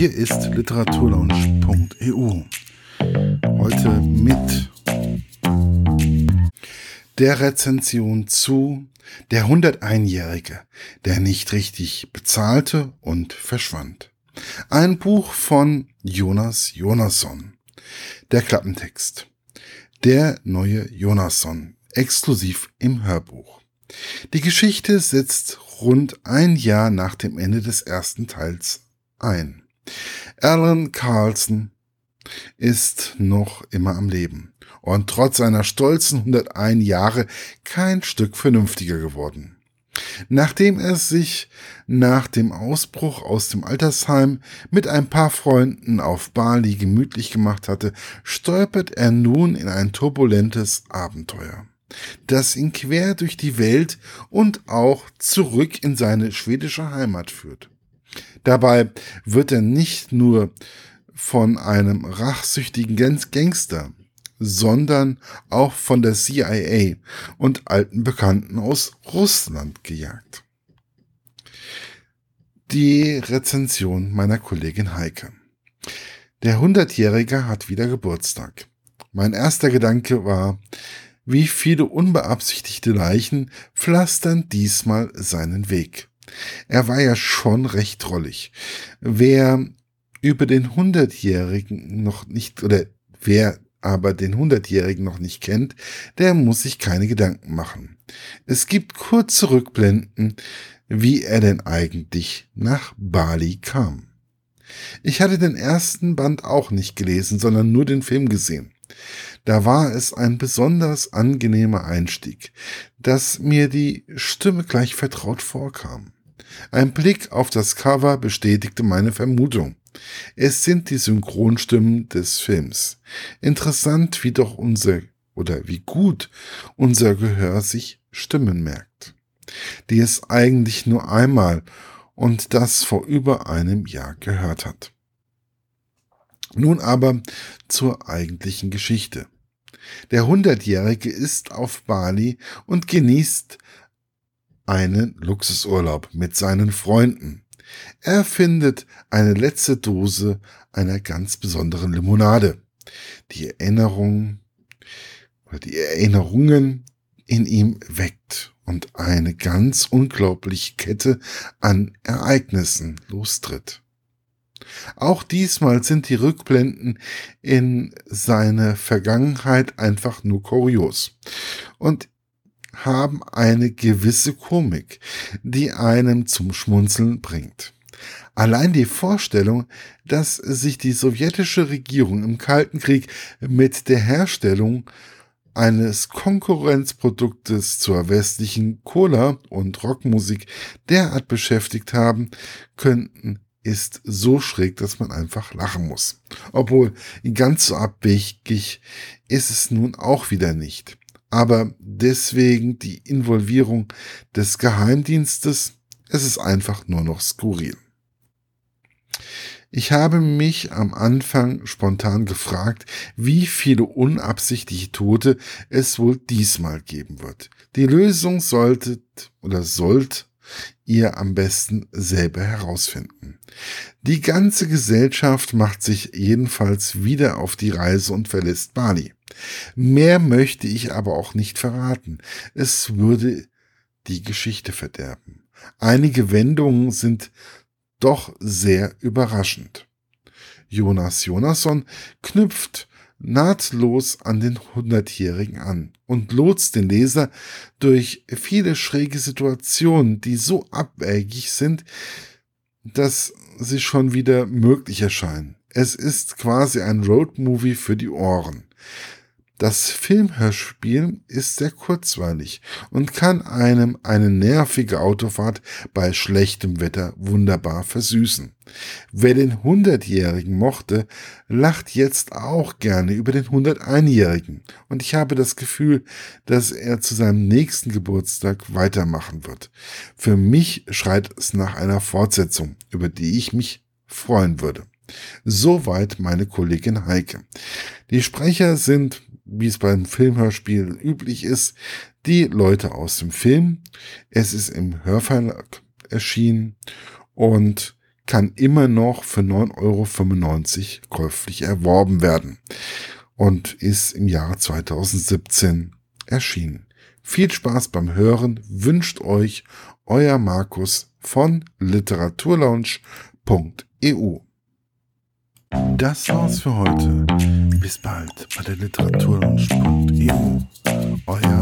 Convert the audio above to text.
Hier ist literaturlaunch.eu. Heute mit der Rezension zu Der 101-Jährige, der nicht richtig bezahlte und verschwand. Ein Buch von Jonas Jonasson. Der Klappentext. Der neue Jonasson, exklusiv im Hörbuch. Die Geschichte setzt rund ein Jahr nach dem Ende des ersten Teils ein. Alan Carlson ist noch immer am Leben und trotz seiner stolzen 101 Jahre kein Stück vernünftiger geworden. Nachdem er sich nach dem Ausbruch aus dem Altersheim mit ein paar Freunden auf Bali gemütlich gemacht hatte, stolpert er nun in ein turbulentes Abenteuer, das ihn quer durch die Welt und auch zurück in seine schwedische Heimat führt. Dabei wird er nicht nur von einem rachsüchtigen Gangster, sondern auch von der CIA und alten Bekannten aus Russland gejagt. Die Rezension meiner Kollegin Heike. Der Hundertjährige hat wieder Geburtstag. Mein erster Gedanke war, wie viele unbeabsichtigte Leichen pflastern diesmal seinen Weg. Er war ja schon recht drollig. Wer über den Hundertjährigen noch nicht, oder wer aber den Hundertjährigen noch nicht kennt, der muss sich keine Gedanken machen. Es gibt kurze Rückblenden, wie er denn eigentlich nach Bali kam. Ich hatte den ersten Band auch nicht gelesen, sondern nur den Film gesehen. Da war es ein besonders angenehmer Einstieg, dass mir die Stimme gleich vertraut vorkam. Ein Blick auf das Cover bestätigte meine Vermutung. Es sind die Synchronstimmen des Films. Interessant, wie doch unser oder wie gut unser Gehör sich Stimmen merkt, die es eigentlich nur einmal und das vor über einem Jahr gehört hat. Nun aber zur eigentlichen Geschichte. Der Hundertjährige ist auf Bali und genießt einen Luxusurlaub mit seinen Freunden. Er findet eine letzte Dose einer ganz besonderen Limonade. Die Erinnerung oder die Erinnerungen in ihm weckt und eine ganz unglaubliche Kette an Ereignissen lostritt. Auch diesmal sind die Rückblenden in seine Vergangenheit einfach nur kurios. Und haben eine gewisse Komik, die einem zum Schmunzeln bringt. Allein die Vorstellung, dass sich die sowjetische Regierung im Kalten Krieg mit der Herstellung eines Konkurrenzproduktes zur westlichen Cola- und Rockmusik derart beschäftigt haben könnten, ist so schräg, dass man einfach lachen muss. Obwohl ganz so abwegig ist es nun auch wieder nicht aber deswegen die Involvierung des Geheimdienstes, es ist einfach nur noch skurril. Ich habe mich am Anfang spontan gefragt, wie viele unabsichtliche Tote es wohl diesmal geben wird. Die Lösung solltet oder sollt ihr am besten selber herausfinden. Die ganze Gesellschaft macht sich jedenfalls wieder auf die Reise und verlässt Bali. Mehr möchte ich aber auch nicht verraten. Es würde die Geschichte verderben. Einige Wendungen sind doch sehr überraschend. Jonas Jonasson knüpft nahtlos an den Hundertjährigen an und lotst den Leser durch viele schräge Situationen, die so abwägig sind, dass sie schon wieder möglich erscheinen. Es ist quasi ein Roadmovie für die Ohren. Das Filmhörspiel ist sehr kurzweilig und kann einem eine nervige Autofahrt bei schlechtem Wetter wunderbar versüßen. Wer den Hundertjährigen mochte, lacht jetzt auch gerne über den 101-Jährigen und ich habe das Gefühl, dass er zu seinem nächsten Geburtstag weitermachen wird. Für mich schreit es nach einer Fortsetzung, über die ich mich freuen würde. Soweit meine Kollegin Heike. Die Sprecher sind wie es beim Filmhörspiel üblich ist, die Leute aus dem Film. Es ist im Hörverlag erschienen und kann immer noch für 9,95 Euro käuflich erworben werden und ist im Jahr 2017 erschienen. Viel Spaß beim Hören wünscht euch euer Markus von literaturlaunch.eu. Das war's für heute. Bis bald bei der literaturlaunch.eu.